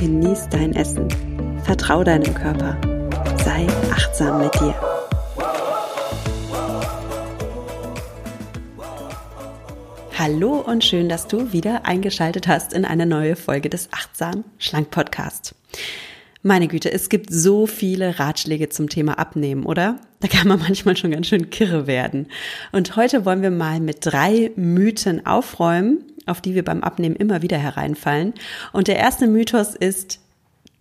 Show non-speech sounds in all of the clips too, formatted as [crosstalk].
genieß dein Essen, vertrau deinem Körper, sei achtsam mit dir. Hallo und schön, dass du wieder eingeschaltet hast in eine neue Folge des Achtsam Schlank Podcast. Meine Güte, es gibt so viele Ratschläge zum Thema Abnehmen, oder? Da kann man [laughs] manchmal schon ganz schön kirre werden. Und heute wollen wir mal mit drei Mythen aufräumen, auf die wir beim Abnehmen immer wieder hereinfallen. Und der erste Mythos ist,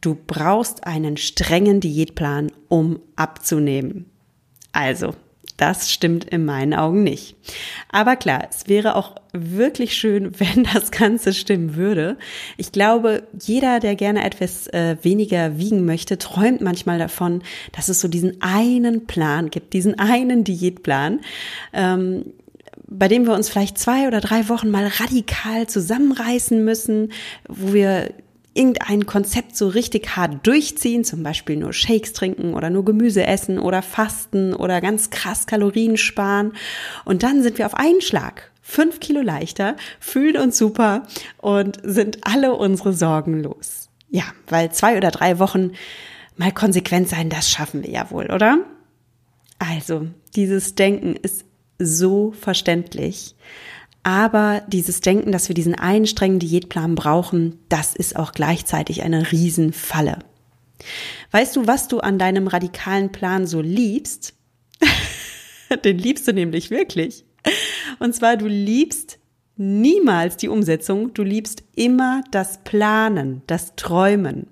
du brauchst einen strengen Diätplan, um abzunehmen. Also, das stimmt in meinen Augen nicht. Aber klar, es wäre auch wirklich schön, [laughs] wenn das Ganze stimmen würde. Ich glaube, jeder, der gerne etwas äh, weniger wiegen möchte, träumt manchmal davon, dass es so diesen einen Plan gibt, diesen einen Diätplan. Ähm, bei dem wir uns vielleicht zwei oder drei Wochen mal radikal zusammenreißen müssen, wo wir irgendein Konzept so richtig hart durchziehen, zum Beispiel nur Shakes trinken oder nur Gemüse essen oder fasten oder ganz krass Kalorien sparen. Und dann sind wir auf einen Schlag fünf Kilo leichter, fühlen uns super und sind alle unsere Sorgen los. Ja, weil zwei oder drei Wochen mal konsequent sein, das schaffen wir ja wohl, oder? Also, dieses Denken ist so verständlich. Aber dieses Denken, dass wir diesen einen strengen Diätplan brauchen, das ist auch gleichzeitig eine Riesenfalle. Weißt du, was du an deinem radikalen Plan so liebst? [laughs] Den liebst du nämlich wirklich. Und zwar, du liebst niemals die Umsetzung, du liebst immer das Planen, das Träumen.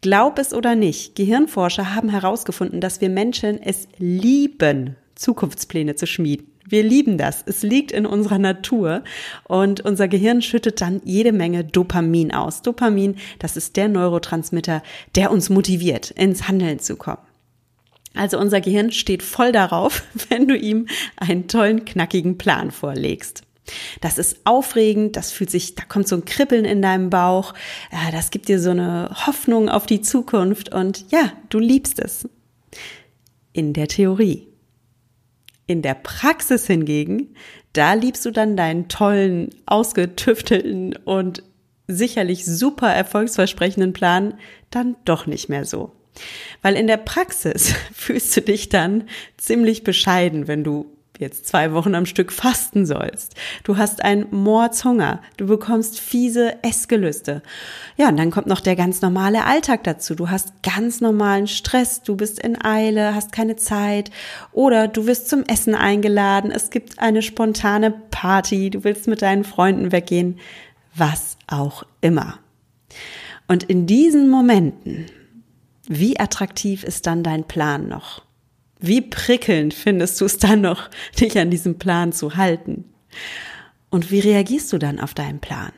Glaub es oder nicht, Gehirnforscher haben herausgefunden, dass wir Menschen es lieben, Zukunftspläne zu schmieden. Wir lieben das. Es liegt in unserer Natur und unser Gehirn schüttet dann jede Menge Dopamin aus. Dopamin, das ist der Neurotransmitter, der uns motiviert, ins Handeln zu kommen. Also unser Gehirn steht voll darauf, [laughs] wenn du ihm einen tollen, knackigen Plan vorlegst. Das ist aufregend, das fühlt sich, da kommt so ein Kribbeln in deinem Bauch, das gibt dir so eine Hoffnung auf die Zukunft und ja, du liebst es. In der Theorie. In der Praxis hingegen, da liebst du dann deinen tollen, ausgetüftelten und sicherlich super erfolgsversprechenden Plan dann doch nicht mehr so. Weil in der Praxis [laughs] fühlst du dich dann ziemlich bescheiden, wenn du jetzt zwei Wochen am Stück fasten sollst. Du hast einen Mordshunger. Du bekommst fiese Essgelüste. Ja, und dann kommt noch der ganz normale Alltag dazu. Du hast ganz normalen Stress. Du bist in Eile, hast keine Zeit. Oder du wirst zum Essen eingeladen. Es gibt eine spontane Party. Du willst mit deinen Freunden weggehen. Was auch immer. Und in diesen Momenten, wie attraktiv ist dann dein Plan noch? Wie prickelnd findest du es dann noch, dich an diesem Plan zu halten? Und wie reagierst du dann auf deinen Plan?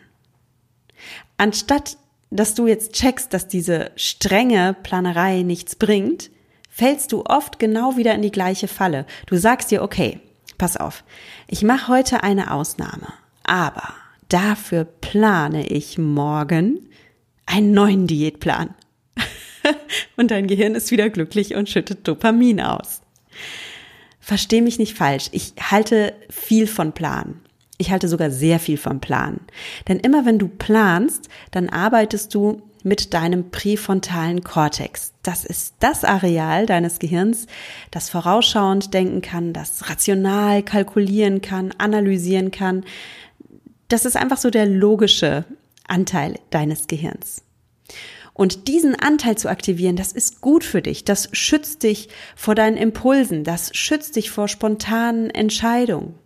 Anstatt, dass du jetzt checkst, dass diese strenge Planerei nichts bringt, fällst du oft genau wieder in die gleiche Falle. Du sagst dir, okay, pass auf, ich mache heute eine Ausnahme, aber dafür plane ich morgen einen neuen Diätplan. [laughs] und dein Gehirn ist wieder glücklich und schüttet Dopamin aus. Versteh mich nicht falsch. Ich halte viel von Plan. Ich halte sogar sehr viel von Plan. Denn immer wenn du planst, dann arbeitest du mit deinem präfrontalen Kortex. Das ist das Areal deines Gehirns, das vorausschauend denken kann, das rational kalkulieren kann, analysieren kann. Das ist einfach so der logische Anteil deines Gehirns. Und diesen Anteil zu aktivieren, das ist gut für dich. Das schützt dich vor deinen Impulsen. Das schützt dich vor spontanen Entscheidungen.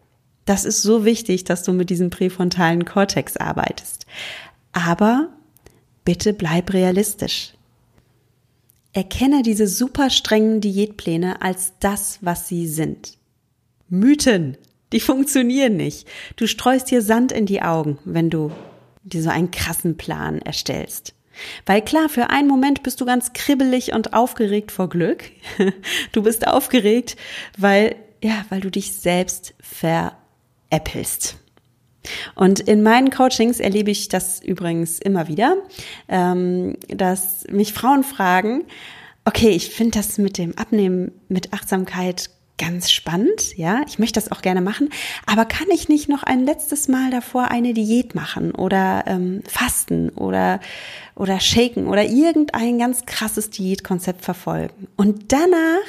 Das ist so wichtig, dass du mit diesem präfrontalen Kortex arbeitest. Aber bitte bleib realistisch. Erkenne diese super strengen Diätpläne als das, was sie sind. Mythen, die [laughs] funktionieren nicht. Du streust dir Sand in die Augen, wenn du dir so einen krassen Plan erstellst. Weil klar, für einen Moment bist du ganz kribbelig und aufgeregt vor Glück. [laughs] Du bist aufgeregt, weil, ja, weil du dich selbst veräppelst. Und in meinen Coachings erlebe ich das übrigens immer wieder, ähm, dass mich Frauen fragen, okay, ich finde das mit dem Abnehmen mit Achtsamkeit ganz spannend, ja, ich möchte das auch gerne machen, aber kann ich nicht noch ein letztes Mal davor eine Diät machen oder ähm, fasten oder oder shaken oder irgendein ganz krasses Diätkonzept verfolgen? Und danach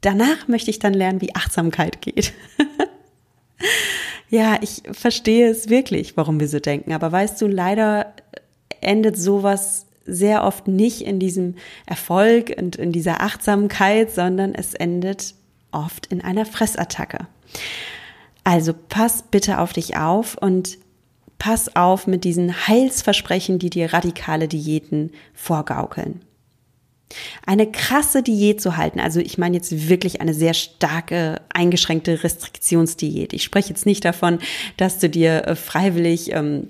danach möchte ich dann lernen, wie Achtsamkeit geht. [laughs] ja, ich verstehe es wirklich, warum wir so denken, aber weißt du, leider endet sowas sehr oft nicht in diesem Erfolg und in dieser Achtsamkeit, sondern es endet oft in einer Fressattacke. Also pass bitte auf dich auf und pass auf mit diesen Heilsversprechen, die dir radikale Diäten vorgaukeln. Eine krasse Diät zu halten, also ich meine jetzt wirklich eine sehr starke, eingeschränkte Restriktionsdiät. Ich spreche jetzt nicht davon, dass du dir äh, freiwillig ähm,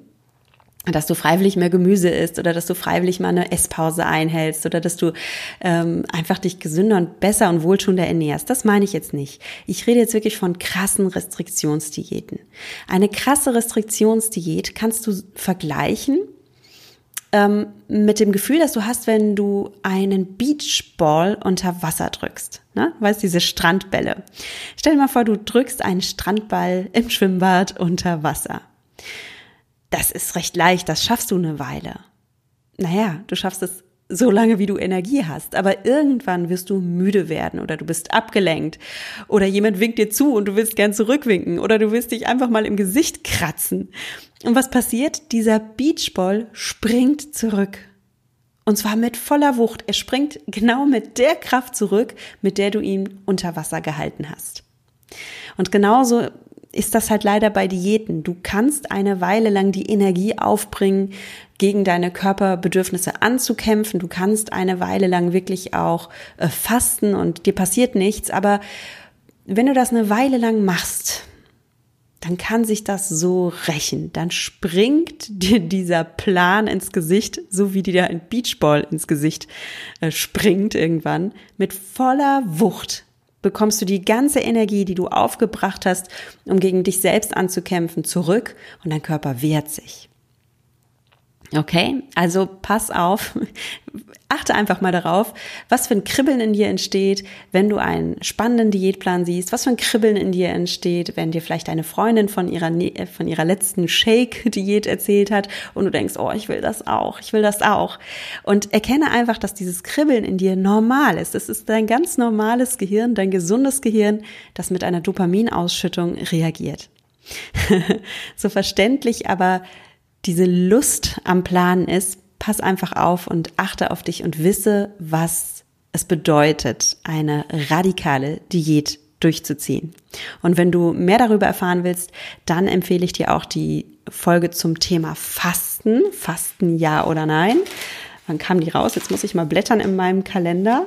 dass du freiwillig mehr Gemüse isst oder dass du freiwillig mal eine Esspause einhältst oder dass du ähm, einfach dich gesünder und besser und wohltuender ernährst. Das meine ich jetzt nicht. Ich rede jetzt wirklich von krassen Restriktionsdiäten. Eine krasse Restriktionsdiät kannst du vergleichen ähm, mit dem Gefühl, das du hast, wenn du einen Beachball unter Wasser drückst. Ne? Weißt diese Strandbälle. Stell dir mal vor, du drückst einen Strandball im Schwimmbad unter Wasser das ist recht leicht, das schaffst du eine Weile. Naja, du schaffst es so lange, wie du Energie hast. Aber irgendwann wirst du müde werden oder du bist abgelenkt oder jemand winkt dir zu und du willst gern zurückwinken oder du willst dich einfach mal im Gesicht kratzen. Und was passiert? Dieser Beachball springt zurück. Und zwar mit voller Wucht. Er springt genau mit der Kraft zurück, mit der du ihn unter Wasser gehalten hast. Und genauso ist das halt leider bei Diäten. Du kannst eine Weile lang die Energie aufbringen, gegen deine Körperbedürfnisse anzukämpfen. Du kannst eine Weile lang wirklich auch äh, fasten und dir passiert nichts. Aber wenn du das eine Weile lang machst, dann kann sich das so rächen. Dann springt dir dieser Plan ins Gesicht, so wie dir ein Beachball ins Gesicht äh, springt irgendwann, mit voller Wucht bekommst du die ganze Energie, die du aufgebracht hast, um gegen dich selbst anzukämpfen, zurück und dein Körper wehrt sich. Okay, also pass auf, [laughs] achte einfach mal darauf, was für ein Kribbeln in dir entsteht, wenn du einen spannenden Diätplan siehst, was für ein Kribbeln in dir entsteht, wenn dir vielleicht deine Freundin von ihrer, äh, von ihrer letzten Shake-Diät erzählt hat und du denkst, oh, ich will das auch, ich will das auch. Und erkenne einfach, dass dieses Kribbeln in dir normal ist. Das ist dein ganz normales Gehirn, dein gesundes Gehirn, das mit einer Dopaminausschüttung reagiert. [laughs] so verständlich, aber diese Lust am Planen ist, pass einfach auf und achte auf dich und wisse, was es bedeutet, eine radikale Diät durchzuziehen. Und wenn du mehr darüber erfahren willst, dann empfehle ich dir auch die Folge zum Thema Fasten. Fasten ja oder nein. Wann kam die raus? Jetzt muss ich mal blättern in meinem Kalender.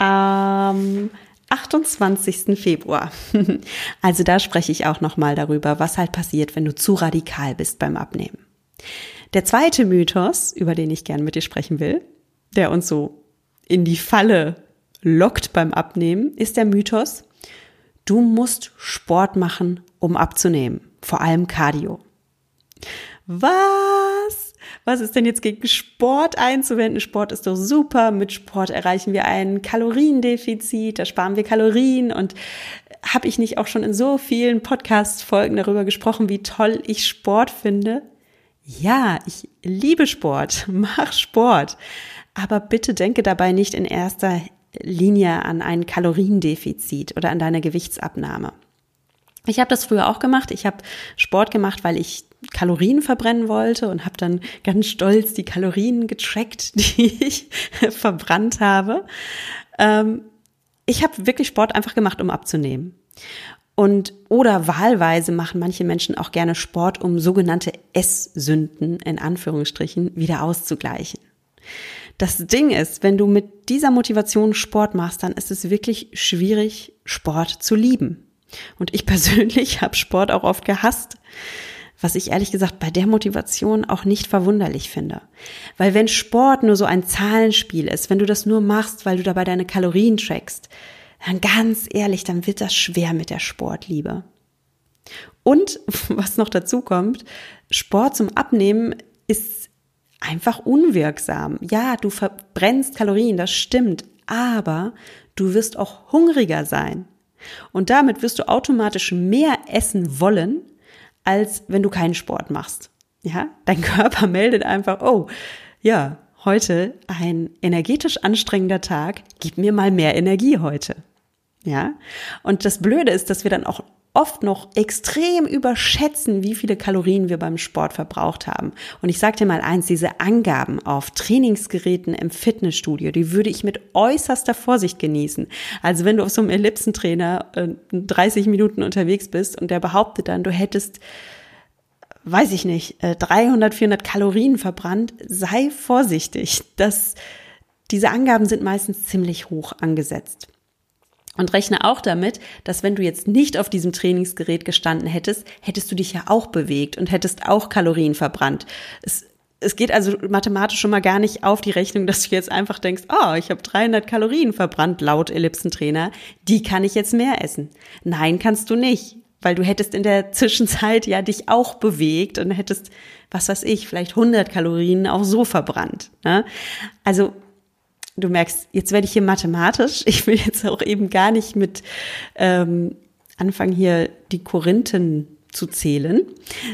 Am 28. Februar. [laughs] Also da spreche ich auch nochmal darüber, was halt passiert, wenn du zu radikal bist beim Abnehmen. Der zweite Mythos, über den ich gern mit dir sprechen will, der uns so in die Falle lockt beim Abnehmen, ist der Mythos, du musst Sport machen, um abzunehmen, vor allem Cardio. Was? Was ist denn jetzt gegen Sport einzuwenden? Sport ist doch super. Mit Sport erreichen wir ein Kaloriendefizit, da sparen wir Kalorien und habe ich nicht auch schon in so vielen Podcast-Folgen darüber gesprochen, wie toll ich Sport finde? Ja, ich liebe Sport, [laughs] mach Sport, aber bitte denke dabei nicht in erster Linie an ein Kaloriendefizit oder an deine Gewichtsabnahme. Ich habe das früher auch gemacht. Ich habe Sport gemacht, weil ich Kalorien verbrennen wollte und habe dann ganz stolz die Kalorien getrackt, [laughs] die ich verbrannt habe. Ähm, ich habe wirklich Sport einfach gemacht, um abzunehmen. Und oder wahlweise machen manche Menschen auch gerne Sport, um sogenannte Esssünden in Anführungsstrichen wieder auszugleichen. Das Ding ist, wenn du mit dieser Motivation Sport machst, dann ist es wirklich schwierig, Sport zu lieben. Und ich [laughs] persönlich habe Sport auch oft gehasst, was ich ehrlich gesagt bei der Motivation auch nicht verwunderlich finde. Weil wenn Sport nur so ein Zahlenspiel ist, wenn du das nur machst, weil du dabei deine Kalorien trackst, dann ganz ehrlich, dann wird das schwer mit der Sportliebe. Und [laughs] was noch dazu kommt, Sport zum Abnehmen ist einfach unwirksam. Ja, du verbrennst Kalorien, das stimmt, aber du wirst auch hungriger sein. Und damit wirst du automatisch mehr essen wollen, als wenn du keinen Sport machst. Ja, dein [laughs] Körper meldet einfach, oh, ja, heute ein energetisch anstrengender Tag, gib mir mal mehr Energie heute. Ja, und das Blöde ist, dass wir dann auch oft noch extrem überschätzen, wie viele Kalorien wir beim Sport verbraucht haben. Und ich sage dir mal eins, diese Angaben auf Trainingsgeräten im Fitnessstudio, die würde ich mit äußerster Vorsicht genießen. Also wenn du auf so einem Ellipsentrainer äh, 30 Minuten unterwegs bist und der behauptet dann, du hättest weiß ich nicht, 300, äh, 400 Kalorien verbrannt, sei vorsichtig. Das, diese Angaben sind meistens ziemlich hoch angesetzt. Und rechne auch damit, dass wenn du jetzt nicht auf diesem Trainingsgerät gestanden hättest, hättest du dich ja auch bewegt und hättest auch Kalorien verbrannt. Es, es geht also mathematisch schon mal gar nicht auf die Rechnung, dass du jetzt einfach denkst, oh, ich habe 300 Kalorien verbrannt laut Ellipsentrainer, die kann ich jetzt mehr essen. Nein, kannst du nicht, weil du hättest in der Zwischenzeit ja dich auch bewegt und hättest, was weiß ich, vielleicht 100 Kalorien auch so verbrannt. Ne? Also du merkst, jetzt werde ich hier mathematisch. Ich will jetzt auch eben gar nicht mit ähm, anfangen, hier die Korinthen zu zählen.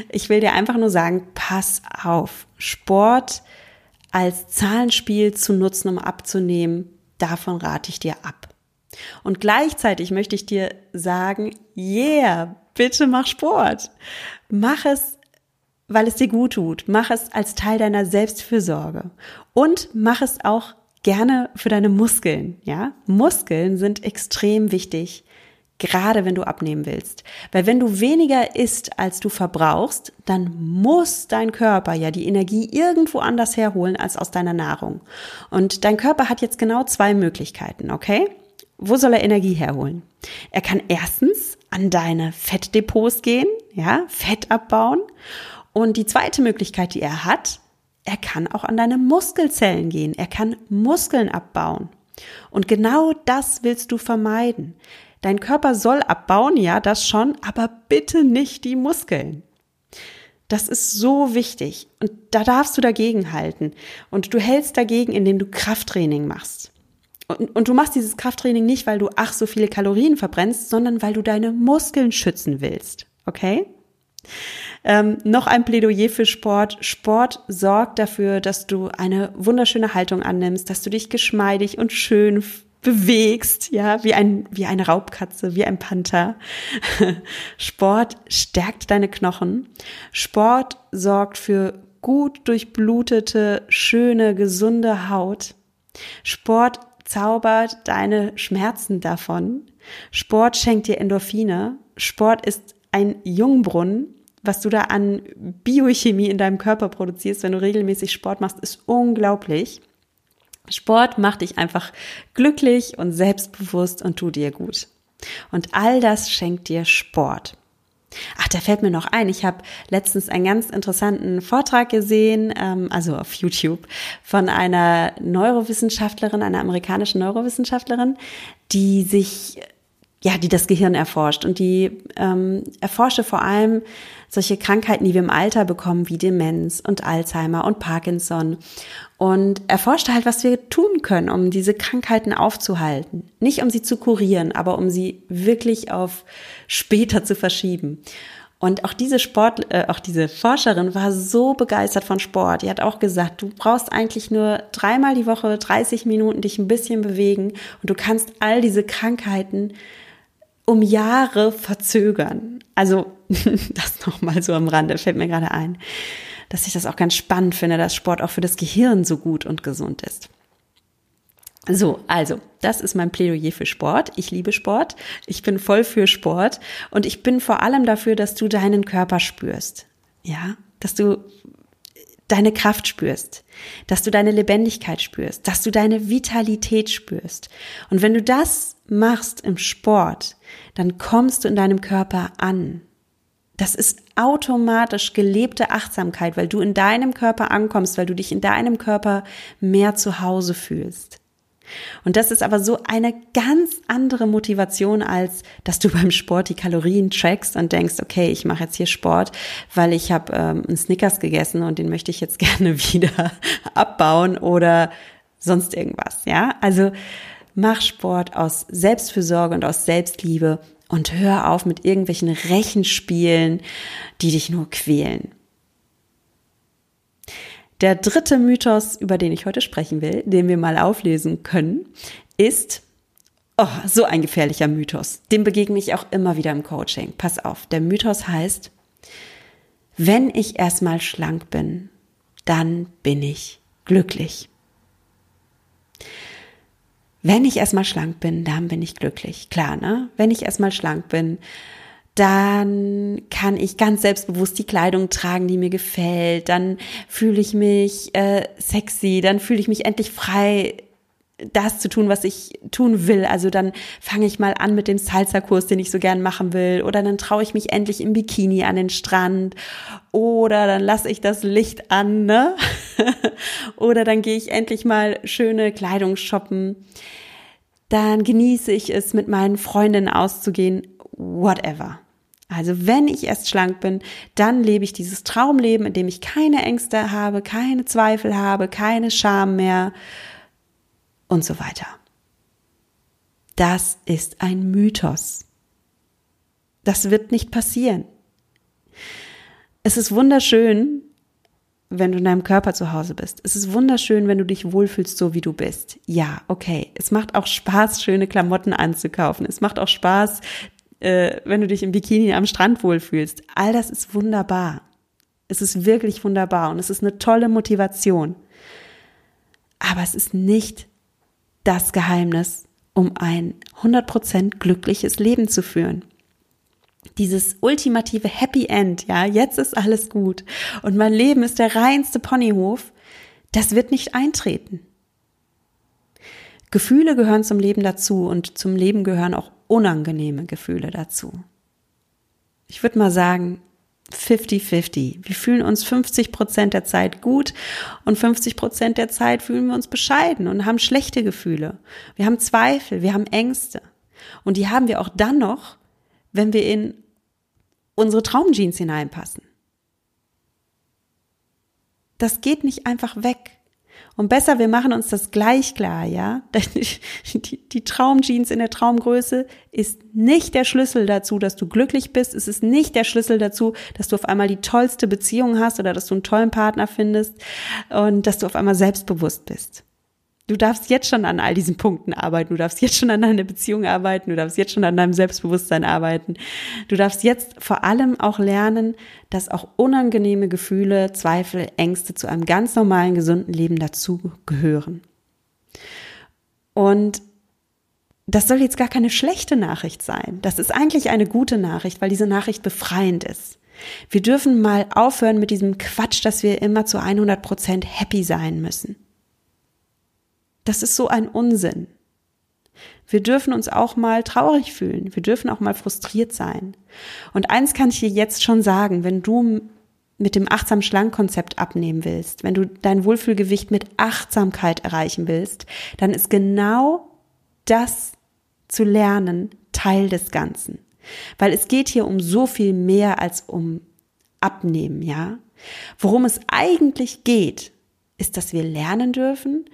Ich will dir einfach nur sagen, pass auf, Sport als Zahlenspiel zu nutzen, um abzunehmen, davon rate ich dir ab. Und gleichzeitig möchte ich dir sagen, yeah, bitte mach Sport. Mach es, weil es dir gut tut. Mach es als Teil deiner Selbstfürsorge. Und mach es auch gerne für deine Muskeln, ja? Muskeln sind extrem wichtig, gerade wenn du abnehmen willst. Weil wenn du weniger isst, als du verbrauchst, dann muss dein Körper ja die Energie irgendwo anders herholen als aus deiner Nahrung. Und dein Körper hat jetzt genau zwei Möglichkeiten, okay? Wo soll er Energie herholen? Er kann erstens an deine Fettdepots gehen, ja, Fett abbauen. Und die zweite Möglichkeit, die er hat, er kann auch an deine Muskelzellen gehen. Er kann Muskeln abbauen. Und genau das willst du vermeiden. Dein Körper soll abbauen, ja, das schon, aber bitte nicht die Muskeln. Das ist so wichtig. Und da darfst du dagegen halten. Und du hältst dagegen, indem du Krafttraining machst. Und, und, du machst dieses Krafttraining nicht, weil du ach so viele Kalorien verbrennst, sondern weil du deine Muskeln schützen willst. Okay? Ähm, noch ein Plädoyer für Sport. Sport sorgt dafür, dass du eine wunderschöne Haltung annimmst, dass du dich geschmeidig und schön bewegst, ja, wie ein, wie eine Raubkatze, wie ein Panther. [laughs] Sport stärkt deine Knochen. Sport sorgt für gut durchblutete, schöne, gesunde Haut. Sport zaubert deine Schmerzen davon. Sport schenkt dir Endorphine. Sport ist ein Jungbrunnen was du da an Biochemie in deinem Körper produzierst, wenn du regelmäßig Sport machst, ist unglaublich. Sport macht dich einfach glücklich und selbstbewusst und tut dir gut. Und all das schenkt dir Sport. Ach, da fällt mir noch ein. Ich habe letztens einen ganz interessanten Vortrag gesehen, ähm, also auf YouTube, von einer Neurowissenschaftlerin, einer amerikanischen Neurowissenschaftlerin, die sich ja, die das Gehirn erforscht und die ähm, erforschte vor allem solche Krankheiten, die wir im Alter bekommen, wie Demenz und Alzheimer und Parkinson und erforschte halt, was wir tun können, um diese Krankheiten aufzuhalten. Nicht um sie zu kurieren, aber um sie wirklich auf später zu verschieben. Und auch diese Sport, äh, auch diese Forscherin war so begeistert von Sport. Die hat auch gesagt, du brauchst eigentlich nur dreimal die Woche 30 Minuten dich ein bisschen bewegen und du kannst all diese Krankheiten um Jahre verzögern. Also [laughs] das nochmal so am Rande, fällt mir gerade ein, dass ich das auch ganz spannend finde, dass Sport auch für das Gehirn so gut und gesund ist. So, also, das ist mein Plädoyer für Sport. Ich liebe Sport. Ich bin voll für Sport. Und ich bin vor allem dafür, dass du deinen Körper spürst. Ja, dass du deine Kraft spürst, dass du deine Lebendigkeit spürst, dass du deine Vitalität spürst. Und wenn du das machst im Sport, dann kommst du in deinem Körper an. Das ist automatisch gelebte Achtsamkeit, weil du in deinem Körper ankommst, weil du dich in deinem Körper mehr zu Hause fühlst. Und das ist aber so eine ganz andere Motivation, als dass du [laughs] beim Sport die Kalorien trackst und denkst, okay, ich mache jetzt hier Sport, weil ich habe ähm, einen Snickers gegessen und den möchte ich jetzt [laughs] gerne wieder abbauen oder sonst irgendwas. Ja, also mach Sport aus Selbstfürsorge und aus Selbstliebe und hör auf mit irgendwelchen Rechenspielen, die dich nur quälen. Der dritte Mythos, über den ich heute sprechen will, den wir mal auflesen können, ist, oh, so ein gefährlicher Mythos. Dem begegne ich auch immer wieder im Coaching. Pass auf, der Mythos heißt, wenn ich erstmal schlank bin, dann bin ich glücklich. Wenn ich erstmal schlank bin, dann bin ich glücklich. Klar, ne? Wenn ich erstmal schlank bin, dann kann ich ganz selbstbewusst die Kleidung tragen, die mir gefällt, dann fühle ich mich äh, sexy, dann fühle ich mich endlich frei, das zu tun, was ich tun will. Also dann fange ich mal an mit dem Salsa-Kurs, den ich so gern machen will. Oder dann traue ich mich endlich im Bikini an den Strand. Oder dann lasse ich das Licht an, ne? [laughs] Oder dann gehe ich endlich mal schöne Kleidung shoppen. Dann genieße ich es, mit meinen Freundinnen auszugehen. Whatever. Also wenn ich erst schlank bin, dann lebe ich dieses Traumleben, in dem ich keine Ängste habe, keine Zweifel habe, keine Scham mehr und so weiter. Das ist ein Mythos. Das wird nicht passieren. Es ist wunderschön, wenn du in deinem Körper zu Hause bist. Es ist wunderschön, wenn du dich wohlfühlst, so wie du bist. Ja, okay. Es macht auch Spaß, schöne Klamotten anzukaufen. Es macht auch Spaß, äh, wenn du dich im Bikini am Strand wohlfühlst. All das ist wunderbar. Es ist wirklich wunderbar und es ist eine tolle Motivation. Aber es ist nicht das Geheimnis, um ein 100% glückliches Leben zu führen. Dieses ultimative Happy End, ja, jetzt ist alles gut und mein Leben ist der reinste Ponyhof, das wird nicht eintreten. Gefühle gehören zum Leben dazu und zum Leben gehören auch unangenehme Gefühle dazu. Ich würde mal sagen, 50-50. Wir fühlen uns 50 Prozent der Zeit gut und 50 Prozent der Zeit fühlen wir uns bescheiden und haben schlechte Gefühle. Wir haben Zweifel, wir haben Ängste. Und die haben wir auch dann noch, wenn wir in unsere Traumjeans hineinpassen. Das geht nicht einfach weg. Und besser, wir machen uns das gleich klar, ja? [laughs] Die, die Traumjeans in der Traumgröße ist nicht der Schlüssel dazu, dass du glücklich bist. Es ist nicht der Schlüssel dazu, dass du auf einmal die tollste Beziehung hast oder dass du einen tollen Partner findest und dass du auf einmal selbstbewusst bist. Du darfst jetzt schon an all diesen Punkten arbeiten. Du darfst jetzt schon an deiner Beziehung arbeiten. Du darfst jetzt schon an deinem Selbstbewusstsein arbeiten. Du darfst jetzt vor allem auch lernen, dass auch unangenehme Gefühle, Zweifel, Ängste zu einem ganz normalen, gesunden Leben dazugehören. Und das soll jetzt gar keine schlechte Nachricht sein. Das ist eigentlich eine gute Nachricht, weil diese Nachricht befreiend ist. Wir dürfen mal aufhören mit diesem Quatsch, dass wir immer zu 100 Prozent happy sein müssen. Das ist so ein Unsinn. Wir dürfen uns auch mal traurig fühlen. Wir dürfen auch mal frustriert sein. Und eins kann ich dir jetzt schon sagen, wenn du mit dem achtsam schlank Konzept abnehmen willst, wenn du dein Wohlfühlgewicht mit Achtsamkeit erreichen willst, dann ist genau das zu lernen Teil des Ganzen. Weil es geht hier um so viel mehr als um Abnehmen, ja? Worum es eigentlich geht, ist, dass wir lernen dürfen,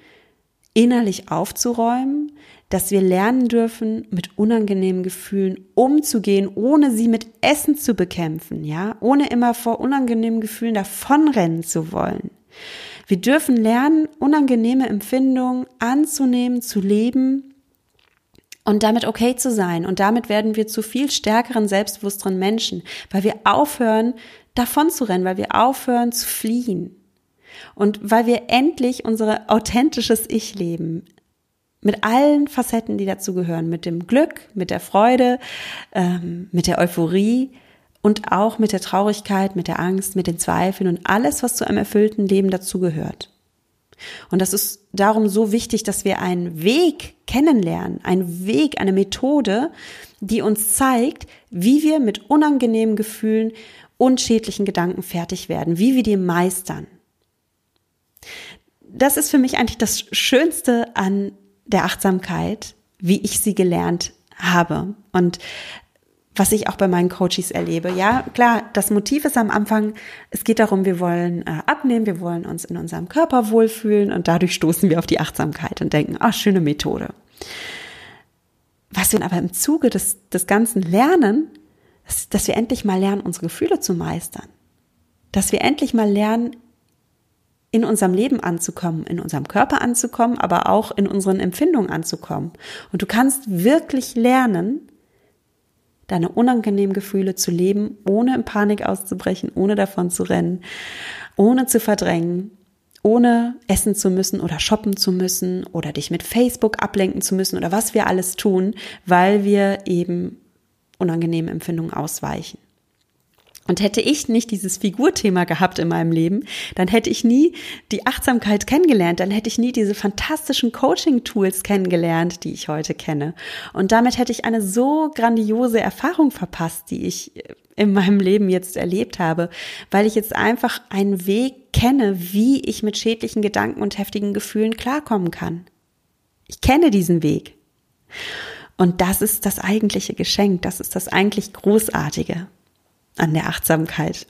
innerlich aufzuräumen, dass wir lernen dürfen, mit unangenehmen Gefühlen umzugehen, ohne sie mit Essen zu bekämpfen, ja, ohne immer vor unangenehmen Gefühlen davonrennen zu wollen. Wir dürfen lernen, unangenehme Empfindungen anzunehmen, zu leben und damit okay zu sein. Und damit werden wir zu viel stärkeren, selbstbewussteren Menschen, weil wir aufhören, davon zu rennen, weil wir aufhören zu fliehen. Und weil wir endlich unser authentisches Ich leben, mit allen Facetten, die dazu gehören, mit dem Glück, mit der Freude, ähm, mit der Euphorie und auch mit der Traurigkeit, mit der Angst, mit den Zweifeln und alles, was zu einem erfüllten Leben dazugehört. Und das ist darum so wichtig, dass wir einen Weg kennenlernen, einen Weg, eine Methode, die uns zeigt, wie wir mit unangenehmen Gefühlen und schädlichen Gedanken fertig werden, wie wir die meistern. Das ist für mich eigentlich das Schönste an der Achtsamkeit, wie ich sie gelernt habe. Und was ich auch bei meinen Coaches erlebe. Ja, klar, das Motiv ist am Anfang, es geht darum, wir wollen äh, abnehmen, wir wollen uns in unserem Körper wohlfühlen und dadurch stoßen wir auf die Achtsamkeit und denken, ah, schöne Methode. Was wir aber im Zuge des, des Ganzen lernen, ist, dass wir endlich mal lernen, unsere Gefühle zu meistern. Dass wir endlich mal lernen, in unserem Leben anzukommen, in unserem Körper anzukommen, aber auch in unseren Empfindungen anzukommen. Und du kannst wirklich lernen, deine unangenehmen Gefühle zu leben, ohne in Panik auszubrechen, ohne davon zu rennen, ohne zu verdrängen, ohne essen zu müssen oder shoppen zu müssen oder dich mit Facebook ablenken zu müssen oder was wir alles tun, weil wir eben unangenehme Empfindungen ausweichen. Und hätte ich nicht dieses Figurthema gehabt in meinem Leben, dann hätte ich nie die Achtsamkeit kennengelernt, dann hätte ich nie diese fantastischen Coaching-Tools kennengelernt, die ich heute kenne. Und damit hätte ich eine so grandiose Erfahrung verpasst, die ich in meinem Leben jetzt erlebt habe, weil ich jetzt einfach einen Weg kenne, wie ich mit schädlichen Gedanken und heftigen Gefühlen klarkommen kann. Ich kenne diesen Weg. Und das ist das eigentliche Geschenk, das ist das eigentlich Großartige an der Achtsamkeit.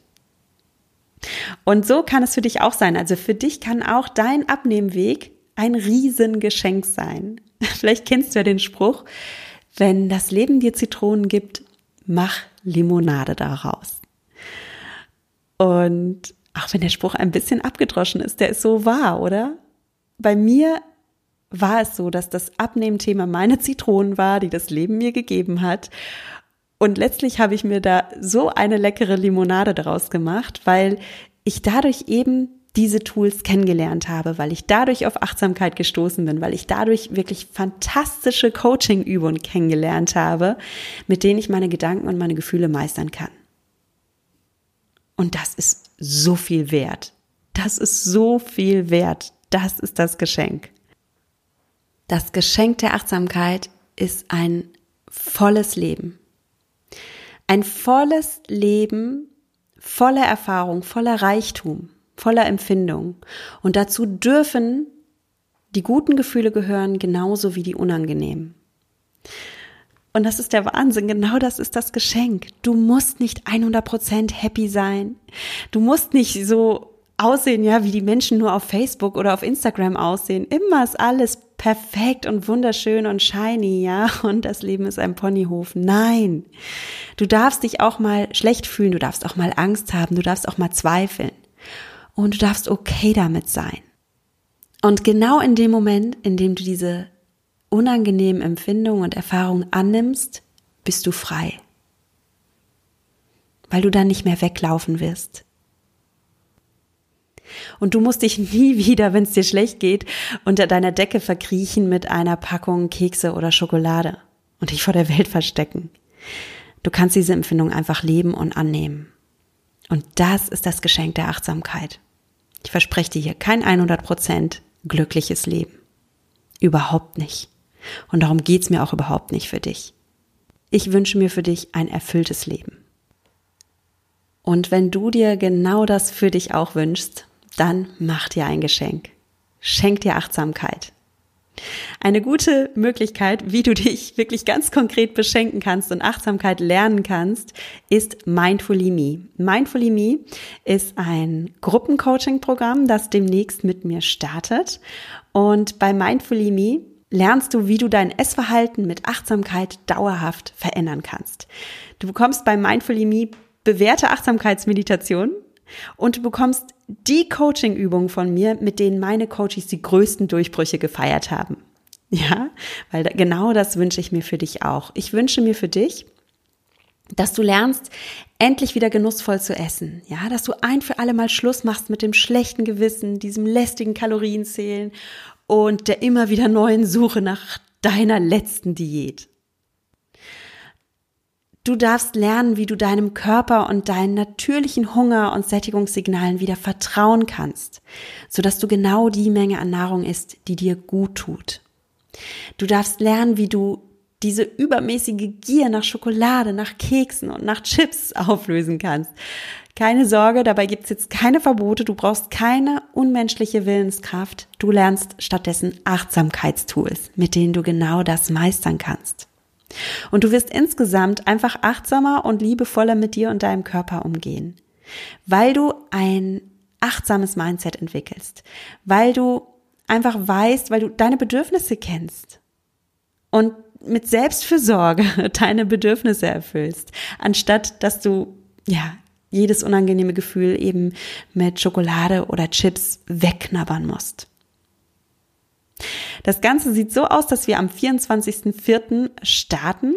Und so kann es für dich auch sein. Also für dich kann auch dein Abnehmweg ein Riesengeschenk sein. [laughs] Vielleicht kennst du ja den Spruch, wenn das Leben dir Zitronen gibt, mach Limonade daraus. Und auch wenn der Spruch ein bisschen abgedroschen ist, der ist so wahr, oder? Bei mir war es so, dass das Abnehmthema meine Zitronen war, die das Leben mir gegeben hat. Und letztlich habe ich mir da so eine leckere Limonade daraus gemacht, weil ich dadurch eben diese Tools kennengelernt habe, weil ich dadurch auf Achtsamkeit gestoßen bin, weil ich dadurch wirklich fantastische Coaching-Übungen kennengelernt habe, mit denen ich meine Gedanken und meine Gefühle meistern kann. Und das ist so viel wert. Das ist so viel wert. Das ist das Geschenk. Das Geschenk der Achtsamkeit ist ein volles Leben. Ein volles Leben, voller Erfahrung, voller Reichtum, voller Empfindung. Und dazu dürfen die guten Gefühle gehören, genauso wie die unangenehmen. Und das ist der Wahnsinn. Genau das ist das Geschenk. Du musst nicht 100% happy sein. Du musst nicht so aussehen, ja, wie die Menschen nur auf Facebook oder auf Instagram aussehen. Immer ist alles perfekt und wunderschön und shiny, ja, und das Leben ist ein Ponyhof. Nein. Du darfst dich auch mal schlecht fühlen, du darfst auch mal Angst haben, du darfst auch mal zweifeln. Und du darfst okay damit sein. Und genau in dem Moment, in dem du diese unangenehmen Empfindungen und Erfahrungen annimmst, bist du frei. Weil du dann nicht mehr weglaufen wirst und du musst dich [laughs] nie wieder, wenn es dir schlecht geht, unter deiner Decke verkriechen mit einer Packung Kekse oder Schokolade und dich vor der Welt verstecken. Du kannst diese Empfindung einfach leben und annehmen. Und das ist das Geschenk der Achtsamkeit. Ich verspreche dir hier kein 100% glückliches Leben. Überhaupt nicht. Und darum geht's mir auch überhaupt nicht für dich. Ich wünsche mir für dich ein erfülltes Leben. Und wenn du dir genau das für dich auch wünschst, dann mach dir ein Geschenk. Schenk dir Achtsamkeit. Eine gute Möglichkeit, wie du dich wirklich ganz konkret beschenken kannst und Achtsamkeit lernen kannst, ist Mindfully Me. Mindfully Me ist ein Gruppencoaching-Programm, das demnächst mit mir startet. Und bei Mindfully Me lernst du, wie du dein Essverhalten mit Achtsamkeit dauerhaft verändern kannst. Du bekommst bei Mindfully Me bewährte Achtsamkeitsmeditation und du bekommst die Coaching-Übungen von mir, mit denen meine Coaches die größten Durchbrüche gefeiert haben. Ja, weil genau das wünsche ich mir für dich auch. Ich wünsche mir für dich, dass du lernst, endlich wieder genussvoll zu essen. Ja, dass du ein für alle Mal Schluss machst mit dem schlechten Gewissen, diesem lästigen Kalorienzählen und der immer wieder neuen Suche nach deiner letzten Diät. Du darfst lernen, wie du deinem Körper und deinen natürlichen Hunger und Sättigungssignalen wieder vertrauen kannst, sodass du genau die Menge an Nahrung isst, die dir gut tut. Du darfst lernen, wie du diese übermäßige Gier nach Schokolade, nach Keksen und nach Chips [laughs] auflösen kannst. Keine Sorge, dabei gibt's jetzt keine Verbote, du brauchst keine unmenschliche Willenskraft, du lernst stattdessen Achtsamkeitstools, mit denen du genau das meistern kannst. Und du wirst insgesamt einfach achtsamer und liebevoller mit dir und deinem Körper umgehen, weil du ein achtsames Mindset entwickelst, weil du einfach weißt, weil du deine Bedürfnisse kennst. Und mit Selbstfürsorge [laughs] deine Bedürfnisse erfüllst, anstatt dass du ja jedes unangenehme Gefühl eben mit Schokolade oder Chips wegknabbern musst. Das Ganze sieht so aus, dass wir am 24.04. starten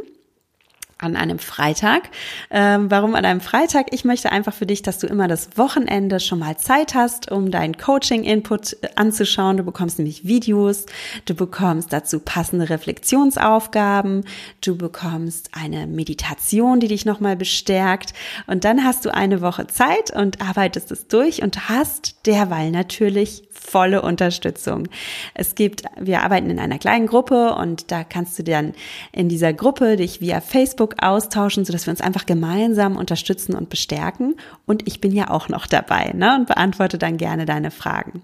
an einem Freitag. Ähm, warum an einem Freitag? Ich möchte einfach für dich, dass du immer das Wochenende schon mal Zeit hast, um deinen Coaching-Input äh, anzuschauen. Du bekommst nämlich Videos, du bekommst dazu passende Reflexionsaufgaben, du bekommst eine Meditation, die dich nochmal bestärkt und dann hast du eine Woche Zeit und arbeitest es durch und hast derweil natürlich volle Unterstützung. Es gibt, wir arbeiten in einer kleinen Gruppe und da kannst du dann in dieser Gruppe dich via Facebook austauschen, sodass wir uns einfach gemeinsam unterstützen und bestärken. Und ich bin ja auch noch dabei ne, und beantworte dann gerne deine Fragen.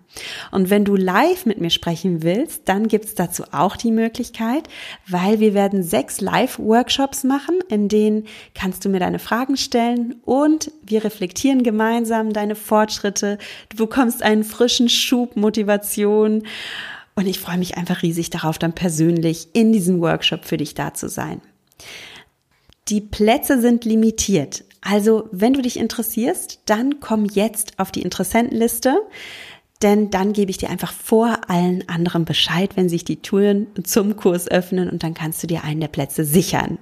Und wenn du live mit mir sprechen willst, dann gibt's dazu auch die Möglichkeit, weil wir werden sechs Live-Workshops machen, in denen kannst du mir deine Fragen stellen und wir reflektieren gemeinsam deine Fortschritte. Du bekommst einen frischen Schub Motivation. Und ich freue mich einfach riesig darauf, dann persönlich in diesem Workshop für dich da zu sein. Die Plätze sind limitiert. Also, wenn du dich interessierst, dann komm jetzt auf die Interessentenliste, denn dann gebe ich dir einfach vor allen anderen Bescheid, wenn sich die Türen zum Kurs öffnen und dann kannst du dir einen der Plätze sichern.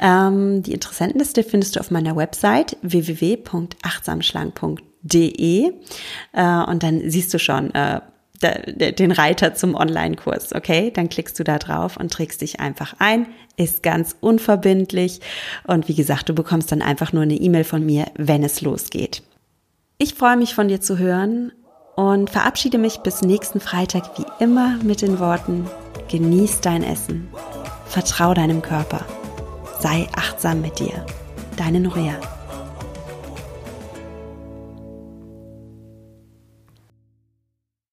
Ähm, die Interessentenliste findest du auf meiner Website www.achtsamschlank.de äh, und dann siehst du schon, äh, den Reiter zum Online-Kurs, okay? Dann klickst du da drauf und trägst dich einfach ein. Ist ganz unverbindlich. Und wie gesagt, du bekommst dann einfach nur eine E-Mail von mir, wenn es losgeht. Ich freue mich von dir zu hören und verabschiede mich bis nächsten Freitag wie immer mit den Worten, genieß dein Essen, vertrau deinem Körper, sei achtsam mit dir. Deine Norea.